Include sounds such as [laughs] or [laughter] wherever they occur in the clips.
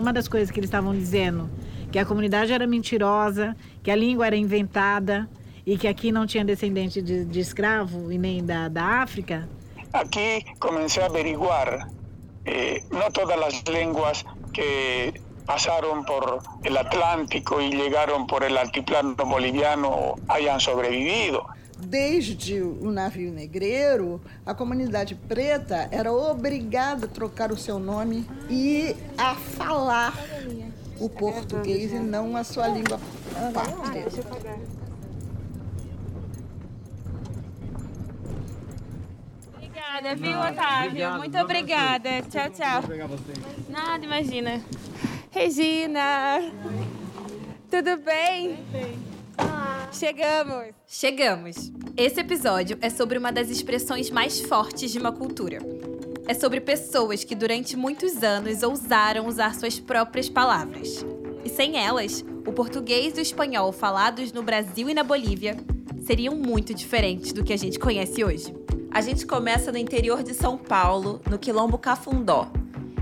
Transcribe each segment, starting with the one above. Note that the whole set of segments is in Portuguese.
Uma das coisas que eles estavam dizendo, que a comunidade era mentirosa, que a língua era inventada e que aqui não tinha descendente de, de escravo e nem da, da África. Aqui comecei a averiguar eh, não todas as línguas que pasaron por el Atlántico y llegaron por el altiplano boliviano hayan sobrevivido. Desde o navio negreiro, a comunidade preta era obrigada a trocar o seu nome e a falar o português e não a sua língua pátria. Obrigada, viu, Otávio? Muito obrigada. Tchau, tchau. Nada, imagina. Regina! Tudo bem? Chegamos! Chegamos! Esse episódio é sobre uma das expressões mais fortes de uma cultura. É sobre pessoas que durante muitos anos ousaram usar suas próprias palavras. E sem elas, o português e o espanhol falados no Brasil e na Bolívia seriam muito diferentes do que a gente conhece hoje. A gente começa no interior de São Paulo, no Quilombo Cafundó,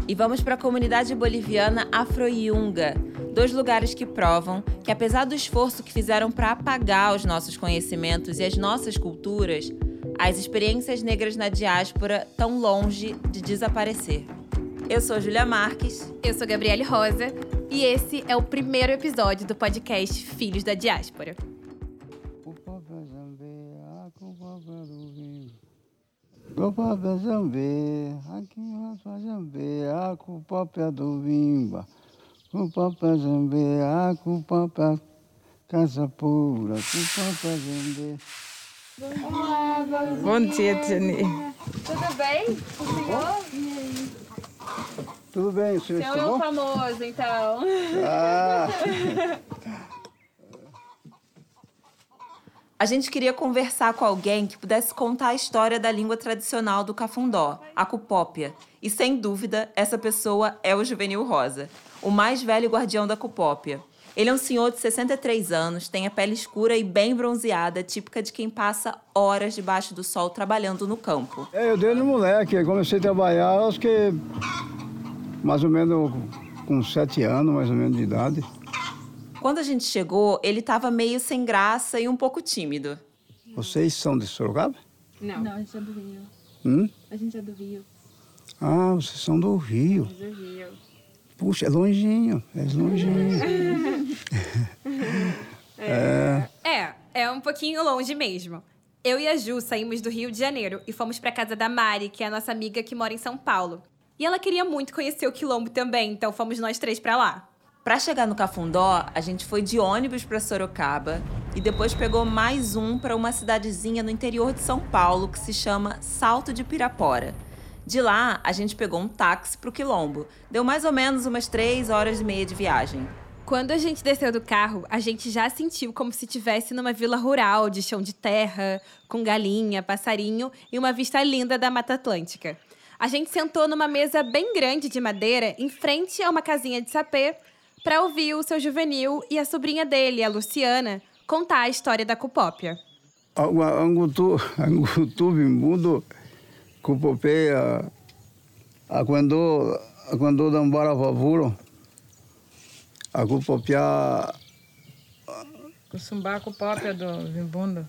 e vamos para a comunidade boliviana Afroiunga, dois lugares que provam que, apesar do esforço que fizeram para apagar os nossos conhecimentos e as nossas culturas, as experiências negras na diáspora estão longe de desaparecer. Eu sou Julia Marques. Eu sou Gabriele Rosa. E esse é o primeiro episódio do podcast Filhos da Diáspora. Copapé Jambê, aqui Raspa Jambê, a cupapé do Vimba. Cupapé Jambê, a cupapé Casa Pura, cupapé Jambê. Bom dia, Tiani. Tudo bem? O senhor? Tudo bem, o senhor Você está é o bom? famoso, então. Ah, A gente queria conversar com alguém que pudesse contar a história da língua tradicional do cafundó, a cupópia. E sem dúvida, essa pessoa é o Juvenil Rosa, o mais velho guardião da cupópia. Ele é um senhor de 63 anos, tem a pele escura e bem bronzeada, típica de quem passa horas debaixo do sol trabalhando no campo. é, eu desde moleque, comecei a trabalhar, acho que mais ou menos com sete anos, mais ou menos de idade. Quando a gente chegou, ele estava meio sem graça e um pouco tímido. Vocês são de Sorocaba? Não. Não, a gente é do Rio. Hum? A gente é do Rio. Ah, vocês são do Rio. Do Rio. Puxa, é longinho, é longinho. [laughs] É, é um pouquinho longe mesmo. Eu e a Ju saímos do Rio de Janeiro e fomos pra casa da Mari, que é a nossa amiga que mora em São Paulo. E ela queria muito conhecer o Quilombo também, então fomos nós três pra lá. Para chegar no Cafundó, a gente foi de ônibus para Sorocaba e depois pegou mais um para uma cidadezinha no interior de São Paulo que se chama Salto de Pirapora. De lá, a gente pegou um táxi para o Quilombo. Deu mais ou menos umas três horas e meia de viagem. Quando a gente desceu do carro, a gente já sentiu como se estivesse numa vila rural de chão de terra, com galinha, passarinho e uma vista linda da Mata Atlântica. A gente sentou numa mesa bem grande de madeira, em frente a uma casinha de sapê, para ouvir o seu juvenil e a sobrinha dele, a Luciana, contar a história da Cupópia. Agua- Angutu, [laughs] Angutu Bimbundo, Cupopeia, Aquando, Aquando Dambara Favuro, a Cupopia, Cussumbaco própria do Vimbundo.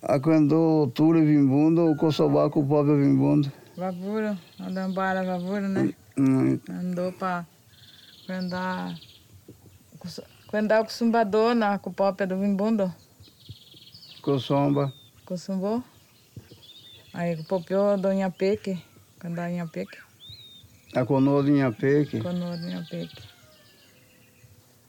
Aquando Tule Bimbundo, Kosoba Cupopia Bimbundo. Vavura, andambara vavura, né? Hum, Andou pra andar. Andar com sumbador na cupópia do Vimbundo. Kosomba, Cusumbou. Aí copiou do Inhapeque. Em Inhapeque. Linhapeque, Quando do Inhapeque.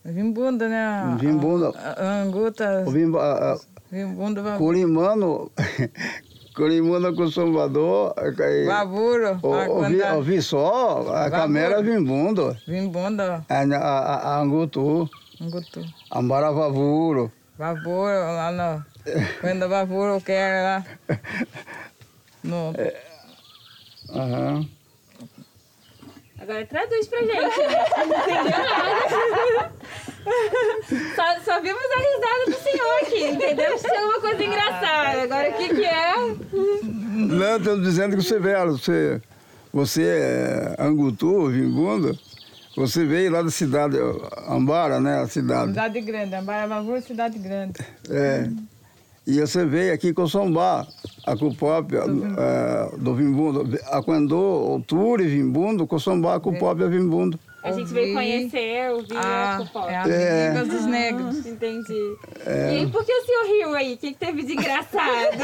Vimbundo, né? Vimbundo. A- a- Anguta. Vimba, Vimbundo, vavura. Colimano, [laughs] Colimano Kosombador, Vavuro. ah, ouvi, quando- ouvi só, a câmera Bimbundo, Vimbundo, a, a, a Angutu, Angutu. Ambara Favuro. Vavor lá no. Quando vavor eu quero lá. [laughs] No, Aham. Agora traduz pra gente, né? [laughs] Não entendeu nada. Só, só vimos a risada do senhor aqui, entendeu? Isso é uma coisa engraçada. Agora o que que é? Não, estou dizendo que você é velho, você, você é Angutu, Vimbundo, Você veio lá da cidade, Ambara, né? A cidade. Cidade grande, Ambarabavur, cidade grande. É. E você veio aqui com Sombá, a Cupop, é, do Vimbundo. Aquendô, Turi, Vimbundo, com Sombá, Cupop e Vimbundo. A gente Ouvi. veio conhecer, ouvir Ah, a Cupop. é a É. Amigas dos Negros. Entendi. E por que o senhor riu aí? O que, que teve de engraçado? [laughs]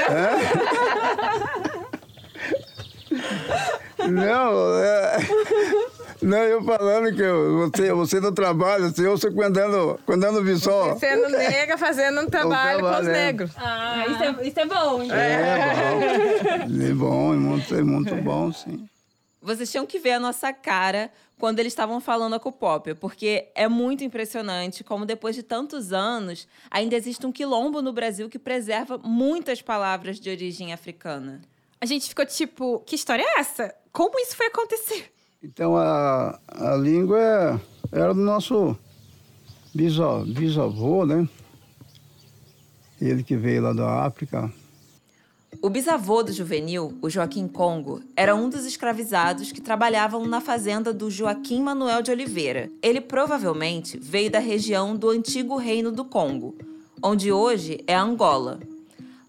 Não, é... [laughs] Não, eu falando que eu- você, você no trabalho, assim, eu você quando quando vi só. Sendo negra, fazendo um trabalho, com os trabalho, é. negros. Ah, isso é, isso é bom. então. É bom. É bom, é muito, é muito bom, sim. Vocês tinham que ver a nossa cara quando eles estavam falando a Cupópia, porque é muito impressionante como depois de tantos anos ainda existe um quilombo no Brasil que preserva muitas palavras de origem africana. A gente ficou tipo, que história é essa? Como isso foi acontecer? Então a, a língua é- era do nosso bisavô, bisavô, né? Ele que veio lá da África. O bisavô do Juvenil, o Joaquim Congo, era um dos escravizados que trabalhavam na fazenda do Joaquim Manuel de Oliveira. Ele provavelmente veio da região do antigo Reino do Congo, onde hoje é Angola.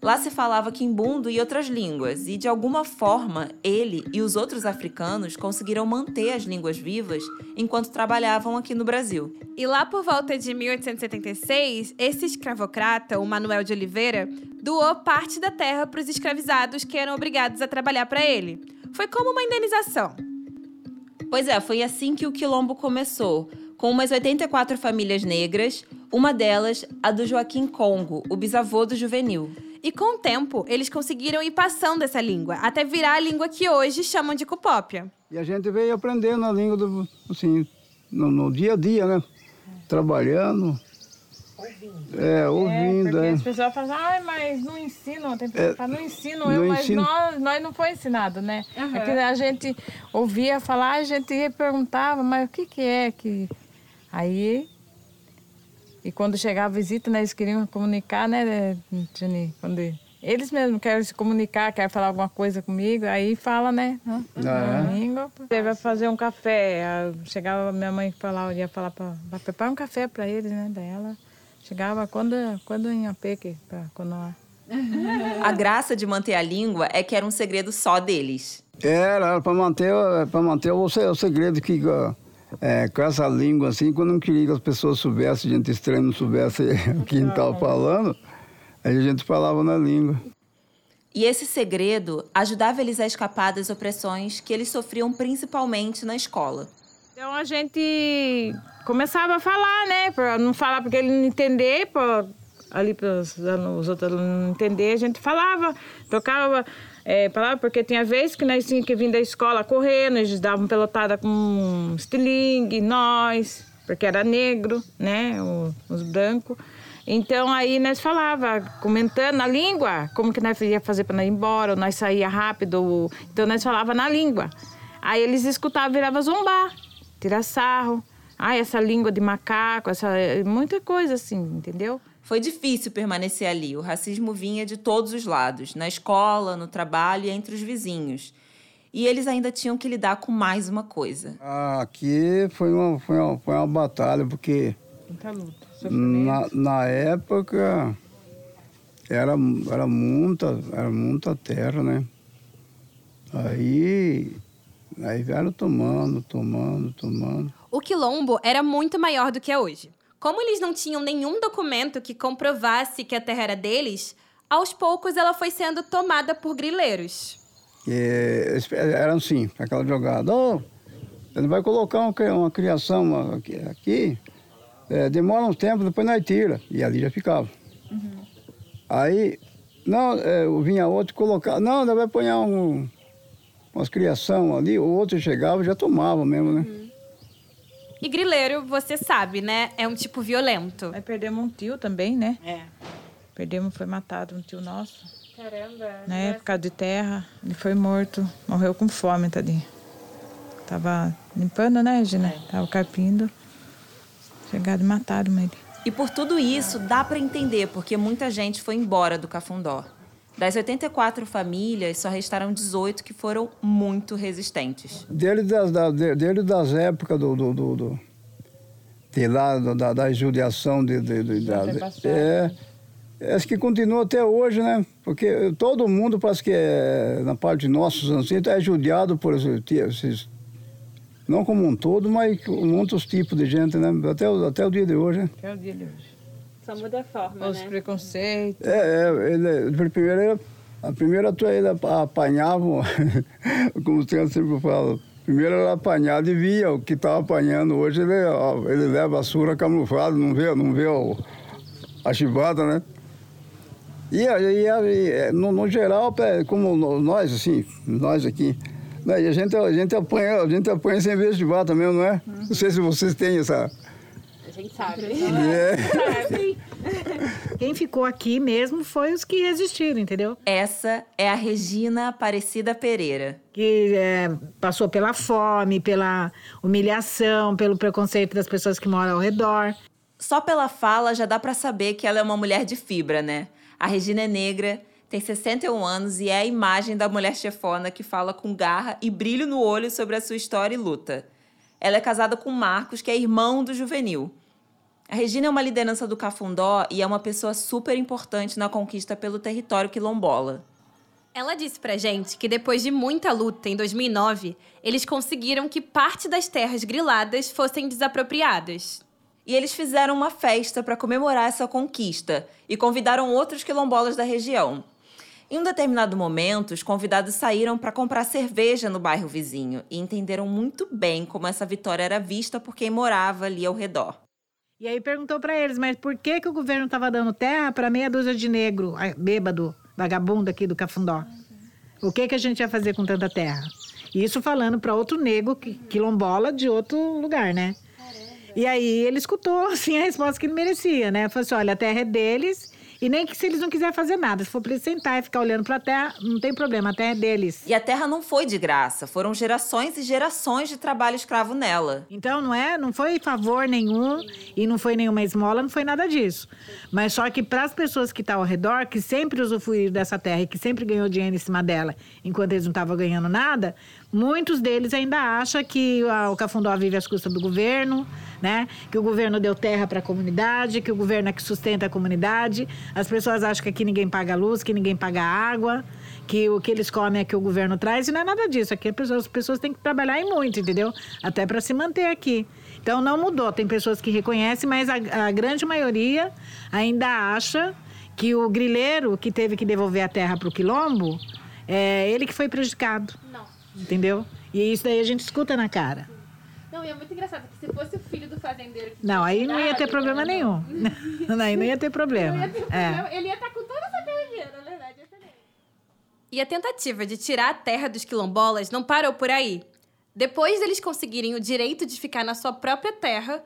Lá se falava quimbundo e outras línguas, e de alguma forma ele e os outros africanos conseguiram manter as línguas vivas enquanto trabalhavam aqui no Brasil. E lá por volta de 1876, esse escravocrata, o Manuel de Oliveira, doou parte da terra para os escravizados que eram obrigados a trabalhar para ele. Foi como uma indenização. Pois é, foi assim que o quilombo começou, com umas 84 famílias negras, uma delas a do Joaquim Congo, o bisavô do Juvenil. E com o tempo, eles conseguiram ir passando essa língua, até virar a língua que hoje chamam de cupópia. E a gente veio aprendendo a língua, do, assim, no, no dia a dia, né? Trabalhando. É, ouvindo, Porque é. as pessoas falam, ai, mas não ensinam. Tem pessoas que falam, não ensinam não eu, mas ensino. nós, nós não foi ensinado, né? É que a gente ouvia falar, a gente perguntava, mas o que que é que... Aí... E quando chegava a visita, né, eles queriam comunicar, né, Tini? Quando eles mesmos querem se comunicar, querem falar alguma coisa comigo, aí fala, né? né, Ah, é? língua. Você vai fazer um café. Chegava minha mãe falar, ia falar para preparar um café para eles, né? Daí ela chegava quando quando em Apeque para quando A graça de manter a língua é que era um segredo só deles. Era, para manter, para manter o, o segredo que é, com essa língua assim, quando não queria que as pessoas soubessem, gente estranha não soubesse [laughs] o que a gente estava falando, aí a gente falava na língua. E esse segredo ajudava eles a escapar das opressões que eles sofriam principalmente na escola. Então a gente começava a falar, né? Para não falar porque ele não entender, para ali para os outros não entender, a gente falava, trocava é, palavra, porque tinha vezes que nós tínhamos que vir da escola correndo, eles davam pelotada com estilingue, nós, porque era negro, né? o- Os brancos. Então aí nós falava, comentando na língua, como que nós ia fazer para ir embora, ou nós saía rápido, então nós falava na língua. Aí eles escutavam, virava zombar, tirar sarro. Ah, essa língua de macaco, essa muita coisa assim, entendeu? Foi difícil permanecer ali. O racismo vinha de todos os lados, na escola, no trabalho e entre os vizinhos. E eles ainda tinham que lidar com mais uma coisa. Ah, Aqui foi uma, foi uma, foi uma batalha, porque Muita luta. na, na época era, era, muita, era muita terra, né? Aí, aí vieram tomando, tomando, tomando. O quilombo era muito maior do que é hoje. Como eles não tinham nenhum documento que comprovasse que a terra era deles, aos poucos ela foi sendo tomada por grileiros. E eles eram assim, aquela jogada. Oh, ele vai colocar uma, uma criação aqui, aqui é, demora um tempo, depois nós tira. E ali já ficava. Aí, não, é, vinha outro colocar, não, ele vai pôr um, umas criação ali, o outro chegava e já tomava mesmo, né? E grileiro, você sabe, né? É um tipo violento. Aí perdemos um tio também, né? É. Perdemos, foi matado um tio nosso. Caramba. Na época de terra, ele foi morto, morreu com fome, tadinho. Tava limpando, né, Gina? Tava carpindo. Chegaram e mataram ele. E por tudo isso, dá para entender porque muita gente foi embora do Cafundó. Das 84 famílias, só restaram 18 que foram muito resistentes. Dele das, da, dele das épocas do, do, do, do de lá, da, da judiação de, de, de da, é, acho que continua até hoje, né? Porque todo mundo parece que é, na parte de nossos ancestrais é judiado por esses, não como um todo, mas com muitos tipos de gente, né? Até, até o dia de hoje. Né? Até o dia de hoje. Só muda a forma, Os né? preconceitos. É, é ele, primeiro, a primeira tua ele apanhava, [laughs] como o senhor sempre fala, primeiro ele apanhava e via o que estava apanhando. Hoje ele, ele leva a sura camuflada, não vê, não vê o, a chibata, né? E, e, e no, no, geral, como nós, assim, nós aqui, né? a, gente, a, gente apanha, a gente apanha sem ver chibata mesmo, não é? Não sei se vocês têm essa... A gente sabe. É. [laughs] Quem ficou aqui mesmo foi os que resistiram, entendeu? Essa é a Regina Aparecida Pereira. Que é, passou pela fome, pela humilhação, pelo preconceito das pessoas que moram ao redor. Só pela fala já dá para saber que ela é uma mulher de fibra, né? A Regina é negra, tem 61 anos e é a imagem da mulher chefona que fala com garra e brilho no olho sobre a sua história e luta. Ela é casada com Marcos, que é irmão do Juvenil. A Regina é uma liderança do Cafundó e é uma pessoa super importante na conquista pelo território quilombola. Ela disse pra gente que depois de muita luta, em 2009, eles conseguiram que parte das terras griladas fossem desapropriadas. E eles fizeram uma festa para comemorar essa conquista e convidaram outros quilombolas da região. Em um determinado momento, os convidados saíram para comprar cerveja no bairro vizinho e entenderam muito bem como essa vitória era vista por quem morava ali ao redor. E aí perguntou para eles, mas por que, que o governo estava dando terra para meia dúzia de negro, bêbado, vagabundo aqui do Cafundó? O que, que a gente ia fazer com tanta terra? Isso falando para outro negro quilombola de outro lugar, né? E aí ele escutou, assim, a resposta que ele merecia, né? Falou assim, olha, a terra é deles e nem que se eles não quiserem fazer nada, se for para eles sentar e ficar olhando para a terra, não tem problema, a terra é deles. E a terra não foi de graça, foram gerações e gerações de trabalho escravo nela. Então não é, não foi favor nenhum e não foi nenhuma esmola, não foi nada disso. Mas só que para as pessoas que estão tá ao redor, que sempre usufruíram dessa terra e que sempre ganhou dinheiro em cima dela, enquanto eles não estavam ganhando nada, Muitos deles ainda acham que o Cafundó vive às custas do governo, né? Que o governo deu terra para a comunidade, que o governo é que sustenta a comunidade. As pessoas acham que aqui ninguém paga luz, que ninguém paga água, que o que eles comem é que o governo traz. E não é nada disso. Aqui as pessoas, as pessoas têm que trabalhar em muito, entendeu? Até para se manter aqui. Então não mudou. Tem pessoas que reconhecem, mas a, a grande maioria ainda acha que o grileiro que teve que devolver a terra para o quilombo, é ele que foi prejudicado. Não. Entendeu? E isso daí a gente escuta na cara. Não, e é muito engraçado que se fosse o filho do fazendeiro que Não, aí não ia ter problema nenhum. [laughs] Não, aí não ia ter problema. Não ia ter problema. É. Ele ia estar com toda essa terra na verdade. E a tentativa de tirar a terra dos quilombolas não parou por aí. Depois deles conseguirem o direito de ficar na sua própria terra,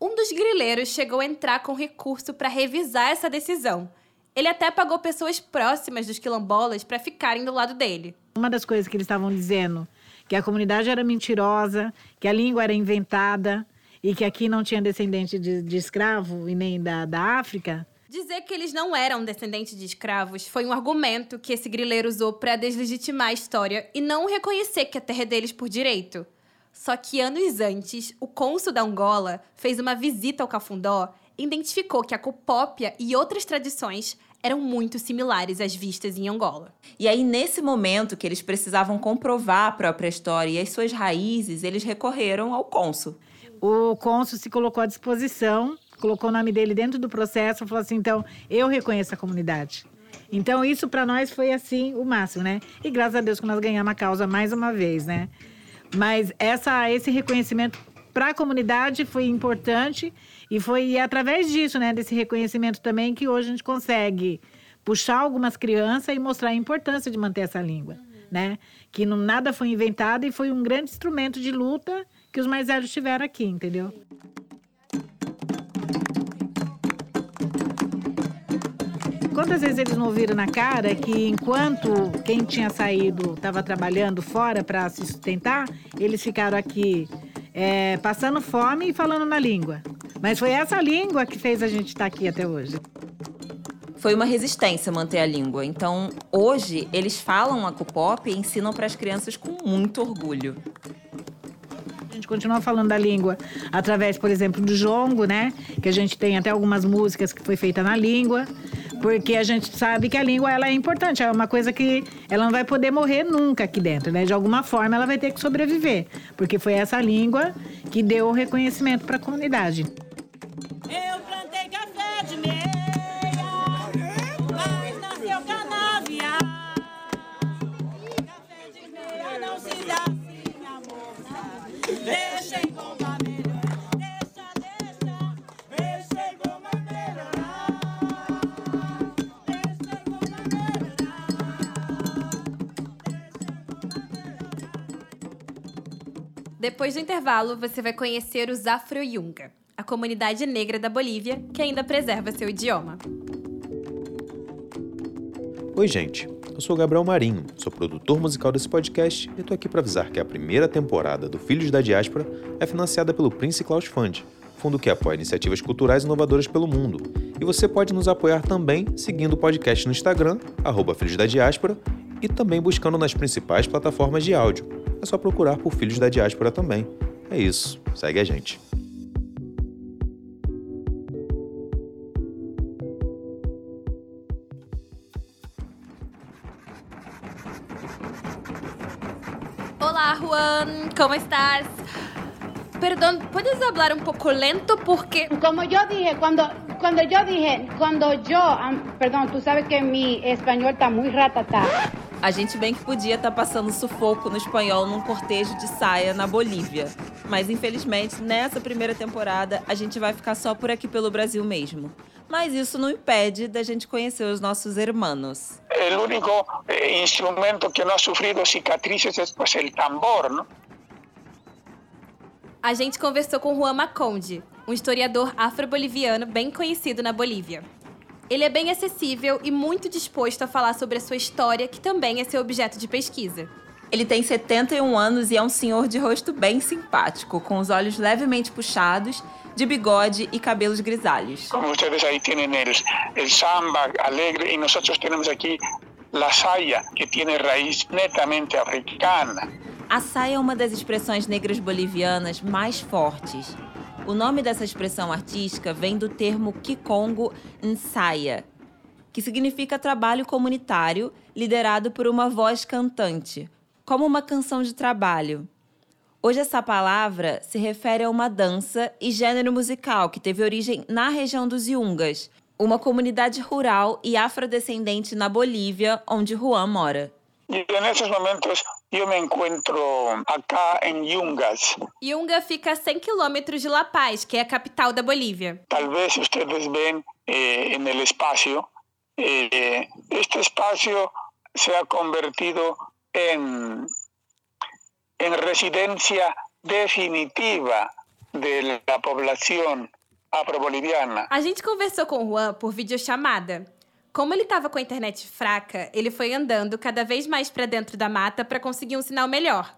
um dos grileiros chegou a entrar com recurso para revisar essa decisão. Ele até pagou pessoas próximas dos quilombolas para ficarem do lado dele. Uma das coisas que eles estavam dizendo, que a comunidade era mentirosa, que a língua era inventada e que aqui não tinha descendente de, de escravo e nem da, da África. Dizer que eles não eram descendentes de escravos foi um argumento que esse grileiro usou para deslegitimar a história e não reconhecer que a terra é deles por direito. Só que anos antes, o cônsul da Angola fez uma visita ao Cafundó e identificou que a copópia e outras tradições eram muito similares às vistas em Angola. E aí, nesse momento que eles precisavam comprovar a própria história e as suas raízes, eles recorreram ao cônsul. O cônsul se colocou à disposição, colocou o nome dele dentro do processo, falou assim: então, eu reconheço a comunidade. Então, isso para nós foi assim o máximo, né? E graças a Deus que nós ganhamos a causa mais uma vez, né? Mas essa, esse reconhecimento para a comunidade foi importante e foi através disso, né, desse reconhecimento também, que hoje a gente consegue puxar algumas crianças e mostrar a importância de manter essa língua, uhum. né? Que não, nada foi inventado e foi um grande instrumento de luta que os mais velhos tiveram aqui, entendeu? Quantas vezes eles não ouviram na cara que enquanto quem tinha saído estava trabalhando fora para se sustentar, eles ficaram aqui é, passando fome e falando na língua. Mas foi essa língua que fez a gente estar aqui até hoje. foi uma resistência manter a língua. Então, hoje, eles falam a Cupop e ensinam para as crianças com muito orgulho. A gente continua falando da língua através, por exemplo, do jongo, né? Que a gente tem até algumas músicas que foi feita na língua, porque a gente sabe que a língua ela é importante, é uma coisa que ela não vai poder morrer nunca aqui dentro, né? De alguma forma ela vai ter que sobreviver, porque foi essa língua que deu o reconhecimento para a comunidade. Depois do intervalo, você vai conhecer os Afro-Yunga, a comunidade negra da Bolívia que ainda preserva seu idioma. Oi, gente. Eu sou Gabriel Marinho, sou produtor musical desse podcast e tô aqui para avisar que a primeira temporada do Filhos da Diáspora é financiada pelo Prince Claus Fund, fundo que apoia iniciativas culturais inovadoras pelo mundo. E você pode nos apoiar também seguindo o podcast no Instagram, arroba Filhos da Diáspora, e também buscando nas principais plataformas de áudio. É só procurar por Filhos da Diáspora também. É isso, segue a gente. Olá, Juan, ¿cómo estás? Perdón, ¿puedes hablar un poco lento porque Como yo dije, cuando, cuando yo dije, cuando yo, am- perdón, tú sabes que mi español está muy ratatá. A gente bem que podia estar passando sufoco no espanhol num cortejo de saia na Bolívia. Mas infelizmente, nessa primeira temporada, a gente vai ficar só por aqui pelo Brasil mesmo. Mas isso não impede da gente conhecer os nossos hermanos. El único eh, instrumento que no ha sufrido cicatrices es pues el tambor, ¿no? a gente conversou com Juan Maconde, um historiador afro-boliviano bem conhecido na Bolívia. Ele é bem acessível e muito disposto a falar sobre a sua história, que também é seu objeto de pesquisa. Ele tem 71 anos e é um senhor de rosto bem simpático, com os olhos levemente puxados, de bigode e cabelos grisalhos. Como ustedes ahí tienen el, el samba alegre y nosotros tenemos aquí la saya, que tiene raíz netamente africana. A saia é uma das expressões negras bolivianas mais fortes. O nome dessa expressão artística vem do termo Kikongo Nsaya, que significa trabalho comunitário liderado por uma voz cantante, como uma canção de trabalho. Hoje, essa palavra se refere a uma dança e gênero musical que teve origem na região dos Yungas, uma comunidade rural e afrodescendente na Bolívia, onde Juan mora. Y en estos momentos yo me encuentro acá en Yungas. Yunga fica a 100 quilômetros de La Paz, que é a capital da Bolívia. Tal vez ustedes ven eh, en el espacio, eh, este espacio se ha convertido en, en residencia definitiva de la población afroboliviana. A gente conversou com o Juan por videochamada. Como ele estava com a internet fraca, ele foi andando cada vez mais para dentro da mata para conseguir um sinal melhor.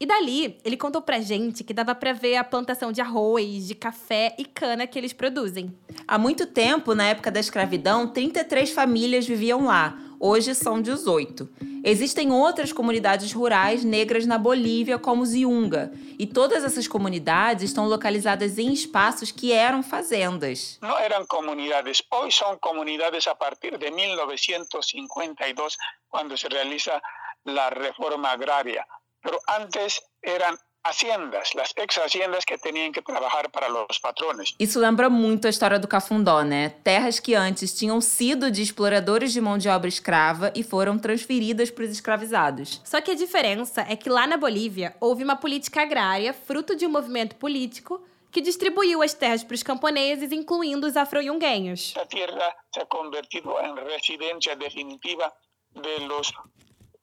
E dali, ele contou pra gente que dava pra ver a plantação de arroz, de café e cana que eles produzem. Há muito tempo, na época da escravidão, 33 famílias viviam lá. Hoje são 18. Existem outras comunidades rurais negras na Bolívia, como os Yunga. E todas essas comunidades estão localizadas em espaços que eram fazendas. No eran comunidades, hoy son comunidades a partir de 1952, cuando se realiza la reforma agraria. Pero antes eran haciendas, las ex haciendas que tenían que trabajar para los patrones. Isso lembra muito a história do Cafundó, né? Terras que antes tinham sido de exploradores de mão de obra escrava e foram transferidas para os escravizados. Só que a diferença é que lá na Bolívia houve uma política agrária, fruto de um movimento político, que distribuiu as terras para os camponeses, incluindo os afro-yunguenhos. Esta tierra se ha convertido en residencia definitiva de los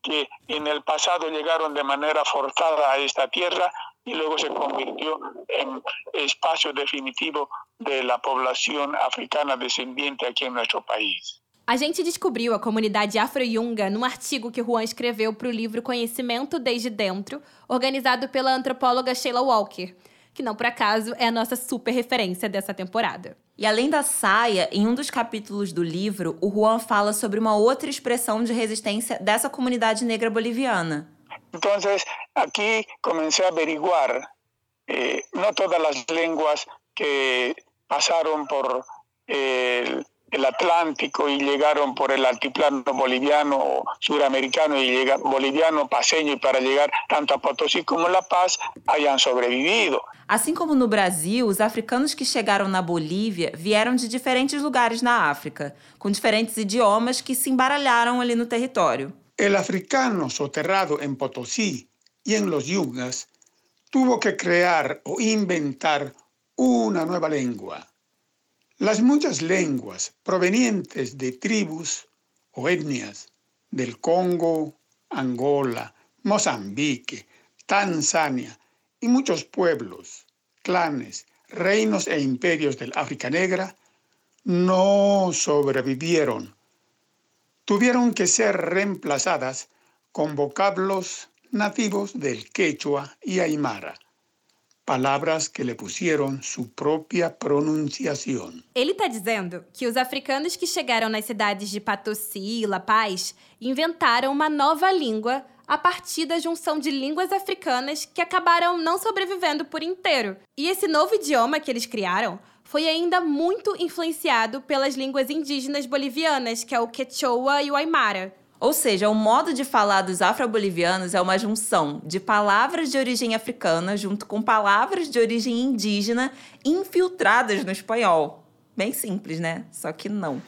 que en el pasado llegaron de manera forzada a esta tierra y luego se convirtió en espacio definitivo de la población africana descendiente aquí en nuestro país. A gente descobriu a comunidade afro-yunga num artigo que Juan escreveu para o livro Conhecimento Desde Dentro, organizado pela antropóloga Sheila Walker, que não por acaso é a nossa super referência dessa temporada. E além da saia, em um dos capítulos do livro, o Juan fala sobre uma outra expressão de resistência dessa comunidade negra boliviana. Entonces, aquí comencé a averiguar eh, no todas las lenguas que pasaron por el, el Atlántico y llegaron por el altiplano boliviano suramericano y llega, boliviano, paseño y para llegar tanto a Potosí como La Paz hayan sobrevivido. Assim como no Brasil, os africanos que chegaram na Bolívia vieram de diferentes lugares na África, com diferentes idiomas que se embaralharam ali no território. El africano soterrado en Potosí y en los yungas tuvo que crear o inventar una nueva lengua. Las muchas lenguas provenientes de tribus o etnias del Congo, Angola, Mozambique, Tanzania y muchos pueblos, clanes, reinos e imperios del África Negra no sobrevivieron. Tuvieron que ser reemplazadas con vocablos nativos del quechua y aymara, palabras que le pusieron su propia pronunciación. Ele está dizendo que os africanos que chegaram nas cidades de Potosí e La Paz inventaram uma nova língua a partir da junção de línguas africanas que acabaram não sobrevivendo por inteiro. E esse novo idioma que eles criaram foi ainda muito influenciado pelas línguas indígenas bolivianas, que é o quechua e o aymara. Ou seja, o modo de falar dos afro-bolivianos é uma junção de palavras de origem africana junto com palavras de origem indígena infiltradas no espanhol. Bem simples, né? Só que não.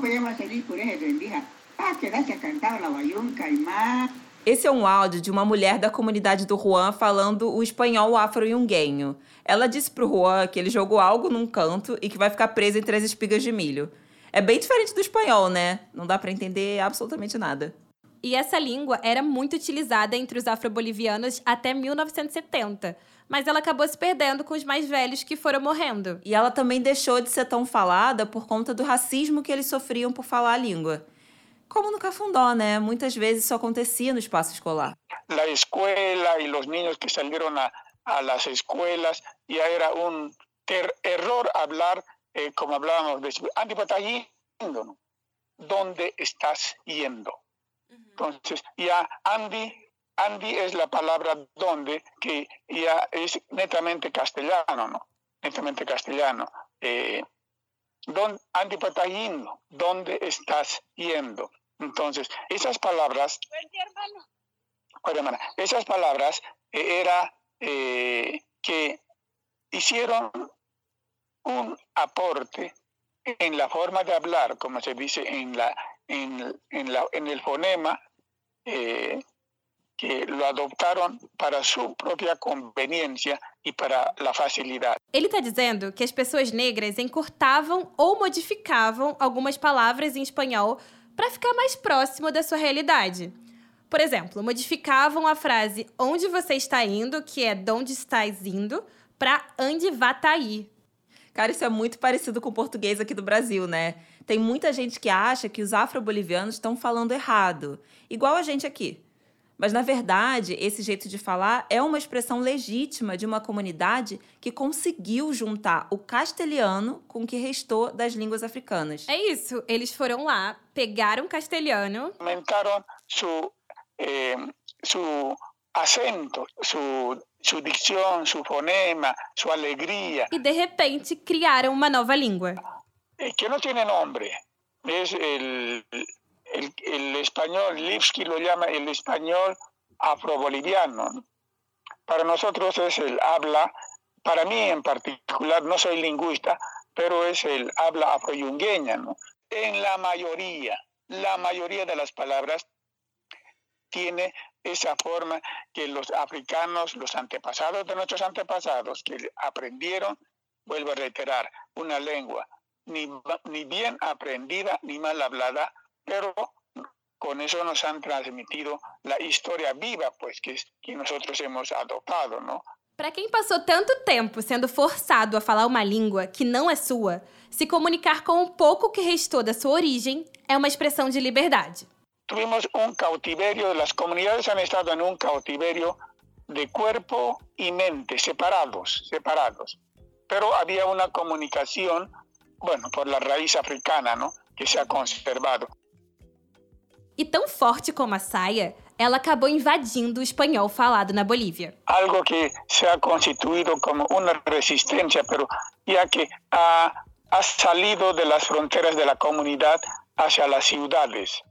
Podemos por rendija. Ah, quedaste a cantar la bayunca y más. Esse é um áudio de uma mulher da comunidade do Juan falando o espanhol afro-yunguenho. Ela disse pro Juan que ele jogou algo num canto e que vai ficar preso entre as espigas de milho. É bem diferente do espanhol, né? Não dá para entender absolutamente nada. E essa língua era muito utilizada entre os afro-bolivianos até 1970, mas ela acabou se perdendo com os mais velhos que foram morrendo. E ela também deixou de ser tão falada por conta do racismo que eles sofriam por falar a língua. Como no Cafundó, né? Muitas vezes isso acontecia no espaço escolar. La escuela y los niños que salieron a, a las escuelas, ya era un ter- error hablar eh, como hablábamos de Andy, pues, está yendo. ¿Dónde estás yendo? Entonces, ya Andy, Andy es la palabra donde, que ya es netamente castellano, ¿no? Netamente castellano. Eh, ¿dónde, Andy, pues, yendo? ¿Dónde estás yendo? Entonces, esas palabras, Oye, hermana, esas palabras eh, era eh, que hicieron un aporte en la forma de hablar, como se dice en, la, en, en, la, en el fonema, eh, que lo adoptaron para su propia conveniencia y para la facilidad. Ele está dizendo que as pessoas negras encurtavam ou modificavam algumas palavras em espanhol para ficar mais próximo da sua realidade. Por exemplo, modificavam a frase onde você está indo, que é donde estás indo, para onde vá tá aí. Cara, isso é muito parecido com o português aqui do Brasil, né? Tem muita gente que acha que os afro-bolivianos estão falando errado, igual a gente aqui. Mas, na verdade, esse jeito de falar é uma expressão legítima de uma comunidade que conseguiu juntar o castelhano com o que restou das línguas africanas. É isso, eles foram lá, pegaram o castelhano, Aumentaron su, eh, su acento, su, su dicción, su fonema, su alegría, e de repente criaram uma nova língua. eh, que no tiene nombre. Es el, el, el español, Lipsky lo llama el español afroboliviano. ¿no? Para nosotros es el habla, para mí en particular, no soy lingüista, pero es el habla afroyungueña. ¿no? En la mayoría, la mayoría de las palabras tiene esa forma que los africanos, los antepasados de nuestros antepasados, que aprendieron, vuelvo a reiterar, una lengua ni, ni bien aprendida ni mal hablada, pero con eso nos han transmitido la historia viva, pues, que, que nosotros hemos adoptado, ¿no? Para quem passou tanto tempo sendo forçado a falar uma língua que não é sua, se comunicar com o pouco que restou da sua origem é uma expressão de liberdade. Tuvimos un cautiverio, las comunidades han estado en un cautiverio de cuerpo y mente, separados, separados. Pero había una comunicación, bueno, por la raíz africana, ¿no? Que se ha conservado. E tão forte como a saia, ela acabou invadindo o espanhol falado na Bolívia. Algo que se ha constituido como una resistencia, pero ya que ha, ha salido de las fronteras de la comunidad hacia las ciudades.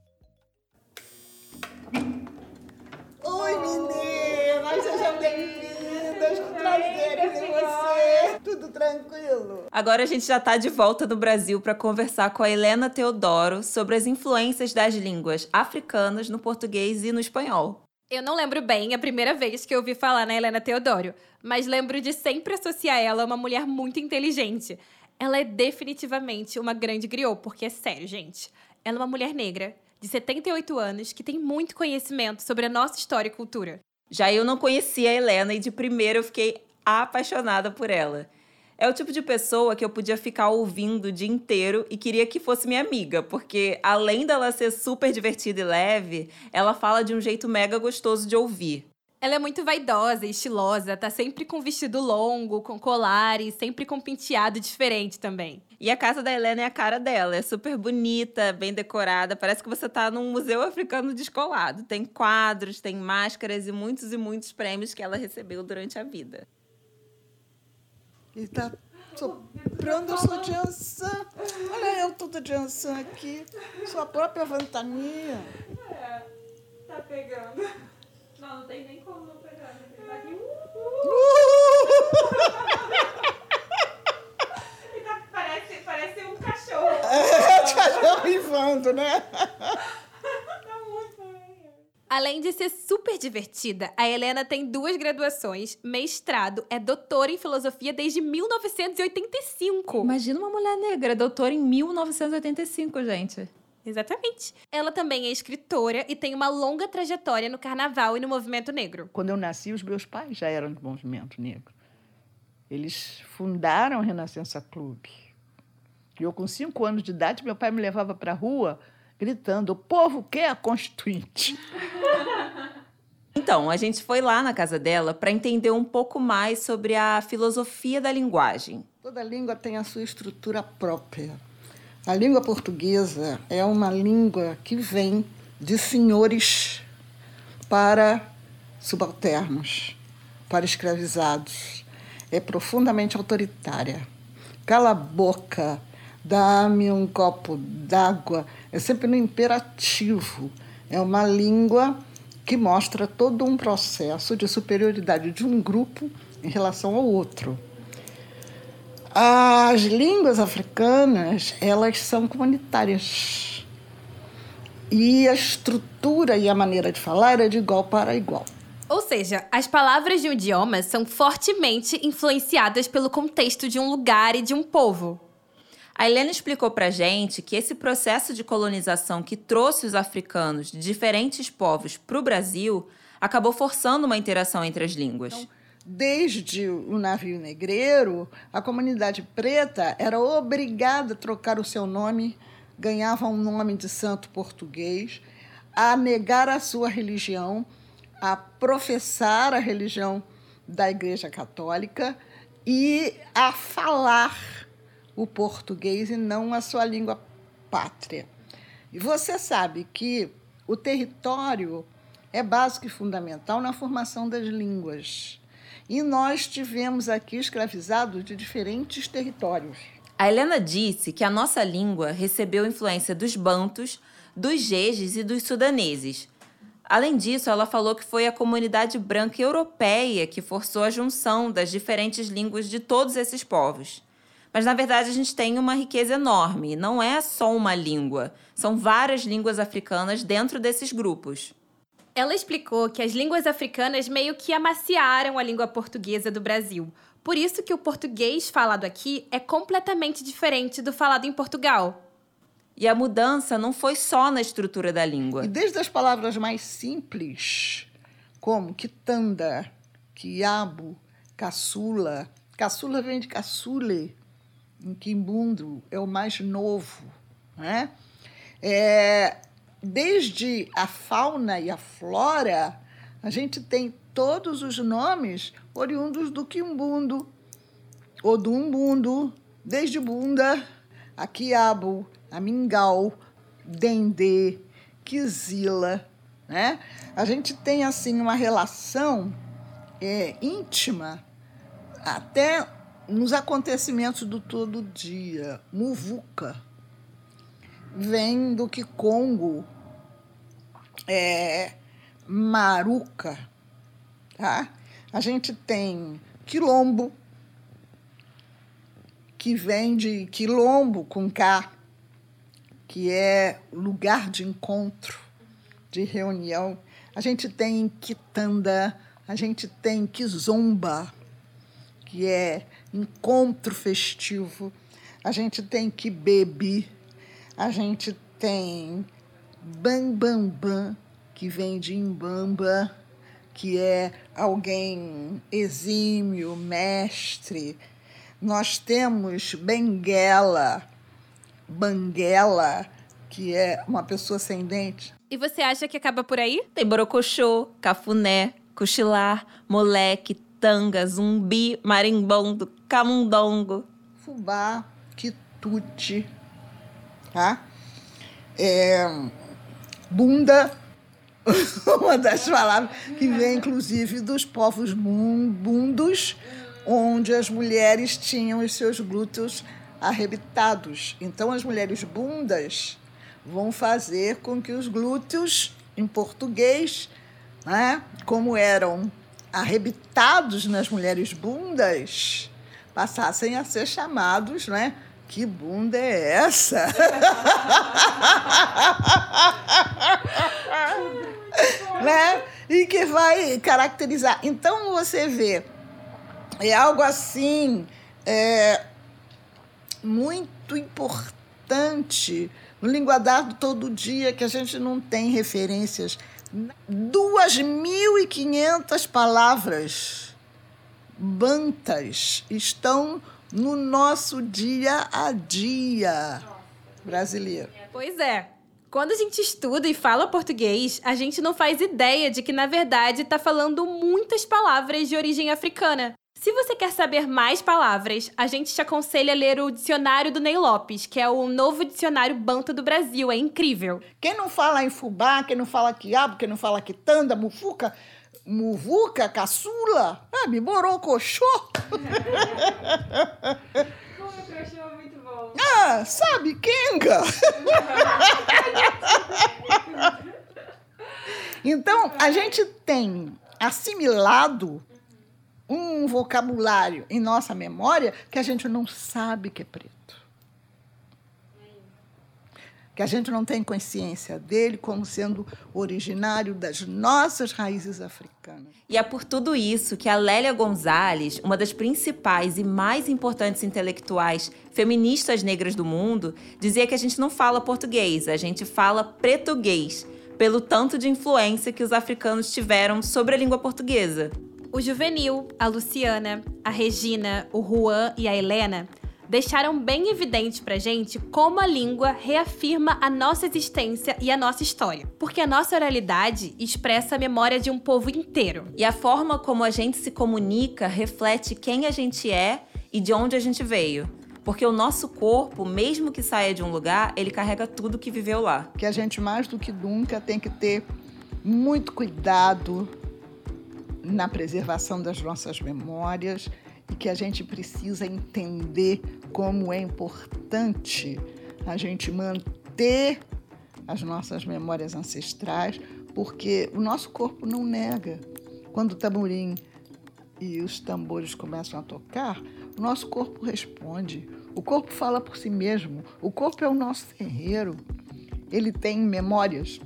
Oi, meninas, sejam bem-vindas. Que prazer ver você. Tudo tranquilo? Agora a gente já está de volta no Brasil para conversar com a Helena Teodoro sobre as influências das línguas africanas no português e no espanhol. Eu não lembro bem a primeira vez que eu ouvi falar na Helena Teodoro, mas lembro de sempre associar ela a uma mulher muito inteligente. Ela é definitivamente uma grande griot, porque é sério, gente. Ela é uma mulher negra, de 78 anos, que tem muito conhecimento sobre a nossa história e cultura. Já eu não conhecia a Helena e de primeira eu fiquei apaixonada por ela. É o tipo de pessoa que eu podia ficar ouvindo o dia inteiro e queria que fosse minha amiga, porque além dela ser super divertida e leve, ela fala de um jeito mega gostoso de ouvir. Ela é muito vaidosa e estilosa, tá sempre com vestido longo, com colar e sempre com penteado diferente também. E a casa da Helena é a cara dela, é super bonita, bem decorada, parece que você tá num museu africano descolado. Tem quadros, tem máscaras e muitos e muitos prêmios que ela recebeu durante a vida. E tá soprando a sua Jansan. Olha eu toda Jansan aqui. Sua própria ventania. É, tá pegando. Não, não tem nem como não pegar. [laughs] Tá aqui. parece, parece um cachorro. [laughs] É, cachorro rivando, né? [laughs] Além de ser super divertida, a Helena tem duas graduações, mestrado, é doutora em filosofia desde 1985. Imagina uma mulher negra, doutora em 1985, gente. Exatamente. Ela também é escritora e tem uma longa trajetória no carnaval e no movimento negro. Quando eu nasci, os meus pais já eram do movimento negro. Eles fundaram o Renascença Clube. E eu, com cinco anos de idade, meu pai me levava para a rua gritando: o povo quer a Constituinte. [laughs] Então, a gente foi lá na casa dela para entender um pouco mais sobre a filosofia da linguagem. Toda língua tem a sua estrutura própria. A língua portuguesa é uma língua que vem de senhores para subalternos, para escravizados. É profundamente autoritária. Cala a boca, dá-me um copo d'água. É sempre no imperativo. É uma língua que mostra todo um processo de superioridade de um grupo em relação ao outro. As línguas africanas, elas são comunitárias. E a estrutura e a maneira de falar é de igual para igual. Ou seja, as palavras de um idioma são fortemente influenciadas pelo contexto de um lugar e de um povo. A Helena explicou pra gente que esse processo de colonização que trouxe os africanos de diferentes povos para o Brasil acabou forçando uma interação entre as línguas. Então, desde o navio negreiro, a comunidade preta era obrigada a trocar o seu nome, ganhava um nome de santo português, a negar a sua religião, a professar a religião da Igreja Católica e a falar o português e não a sua língua pátria. E você sabe que o território é básico e fundamental na formação das línguas. E nós tivemos aqui escravizados de diferentes territórios. A Helena disse que a nossa língua recebeu influência dos bantos, dos jejes e dos sudaneses. Além disso, ela falou que foi a comunidade branca europeia que forçou a junção das diferentes línguas de todos esses povos. Mas na verdade a gente tem uma riqueza enorme, não é só uma língua, são várias línguas africanas dentro desses grupos. Ela explicou que as línguas africanas meio que amaciaram a língua portuguesa do Brasil. Por isso que o português falado aqui é completamente diferente do falado em Portugal. E a mudança não foi só na estrutura da língua. E desde as palavras mais simples, como quitanda, quiabo, caçula. Caçula vem de caçule, em quimbundo, é o mais novo. Né? É, desde a fauna e a flora, a gente tem todos os nomes oriundos do quimbundo, ou do umbundo, desde bunda, a quiabo, a mingau, dendê, quizila, né? A gente tem, assim, uma relação é, íntima até nos acontecimentos do todo dia. Muvuca vem do que Congo, é, maruca, tá? A gente tem quilombo, que vem de quilombo com K, que é lugar de encontro, de reunião. A gente tem quitanda, a gente tem kizomba, que é encontro festivo. A gente tem que bebe, a gente tem bam bam bam, que vem de imbamba, que é alguém exímio, mestre. Nós temos benguela, banguela, que é uma pessoa sem dente. E você acha que acaba por aí? Tem borocochô, cafuné, cochilar, moleque, tanga, zumbi, marimbondo, camundongo. Fubá, quitute, tá? É, bunda, [laughs] uma das palavras que vem inclusive dos povos bundos, onde as mulheres tinham os seus glúteos arrebitados. Então, as mulheres bundas vão fazer com que os glúteos, em português, né, como eram arrebitados nas mulheres bundas, passassem a ser chamados, né? Que bunda é essa? [laughs] né? E que vai caracterizar. Então você vê, é algo assim é, muito importante no linguadar do todo dia que a gente não tem referências. 2.500 palavras bantas estão no nosso dia a dia brasileiro. Pois é. Quando a gente estuda e fala português, a gente não faz ideia de que, na verdade, tá falando muitas palavras de origem africana. Se você quer saber mais palavras, a gente te aconselha a ler o dicionário do Ney Lopes, que é o novo dicionário Banto do Brasil. É incrível. Quem não fala em fubá, quem não fala quiabo, quem não fala quitanda, mufuca, muvuca, caçula, sabe, [laughs] borocochô. Ah, sabe, Kenga. [laughs] então, a gente tem assimilado um vocabulário em nossa memória que a gente não sabe que é preto. Que a gente não tem consciência dele como sendo originário das nossas raízes africanas. E é por tudo isso que a Lélia Gonzalez, uma das principais e mais importantes intelectuais feministas negras do mundo, dizia que a gente não fala português, a gente fala pretuguês, pelo tanto de influência que os africanos tiveram sobre a língua portuguesa. O Juvenil, a Luciana, a Regina, o Juan e a Helena deixaram bem evidente pra gente como a língua reafirma a nossa existência e a nossa história. Porque a nossa oralidade expressa a memória de um povo inteiro. E a forma como a gente se comunica reflete quem a gente é e de onde a gente veio. Porque o nosso corpo, mesmo que saia de um lugar, ele carrega tudo que viveu lá. Que a gente, mais do que nunca, tem que ter muito cuidado na preservação das nossas memórias e que a gente precisa entender como é importante a gente manter as nossas memórias ancestrais, porque o nosso corpo não nega. Quando o tamborim e os tambores começam a tocar, o nosso corpo responde. O corpo fala por si mesmo. O corpo é o nosso ferreiro. Ele tem memórias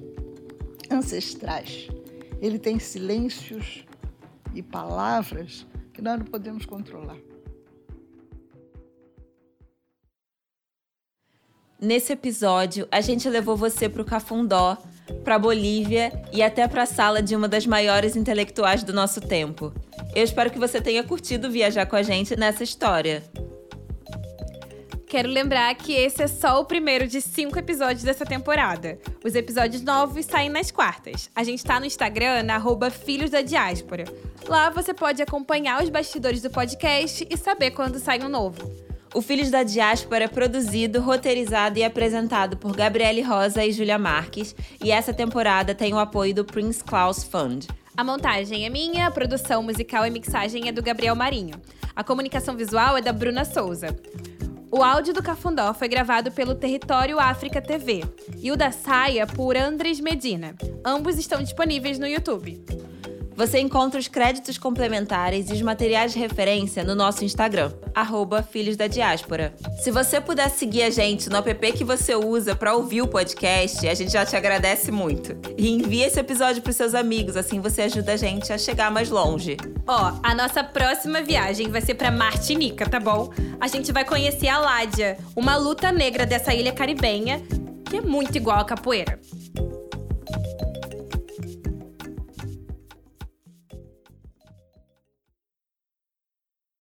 ancestrais. Ele tem silêncios e palavras que nós não podemos controlar. Nesse episódio, a gente levou você para o Cafundó, para Bolívia e até para a sala de uma das maiores intelectuais do nosso tempo. Eu espero que você tenha curtido viajar com a gente nessa história. Quero lembrar que esse é só o primeiro de cinco episódios dessa temporada. Os episódios novos saem nas quartas. A gente tá no Instagram, na arroba Filhos da Diáspora. Lá você pode acompanhar os bastidores do podcast e saber quando sai um novo. O Filhos da Diáspora é produzido, roteirizado e apresentado por Gabriele Rosa e Júlia Marques, e essa temporada tem o apoio do Prince Claus Fund. A montagem é minha, a produção musical e mixagem é do Gabriel Marinho. A comunicação visual é da Bruna Souza. O áudio do Cafundó foi gravado pelo Território África TV e o da Saia por Andres Medina. Ambos estão disponíveis no YouTube. Você encontra os créditos complementares e os materiais de referência no nosso Instagram, arroba Filhos da Diáspora. Se você puder seguir a gente no app que você usa para ouvir o podcast, a gente já te agradece muito. E envie esse episódio para seus amigos, assim você ajuda a gente a chegar mais longe. Ó, a nossa próxima viagem vai ser pra Martinica, tá bom? A gente vai conhecer a Ládia, uma luta negra dessa ilha caribenha, que é muito igual à capoeira.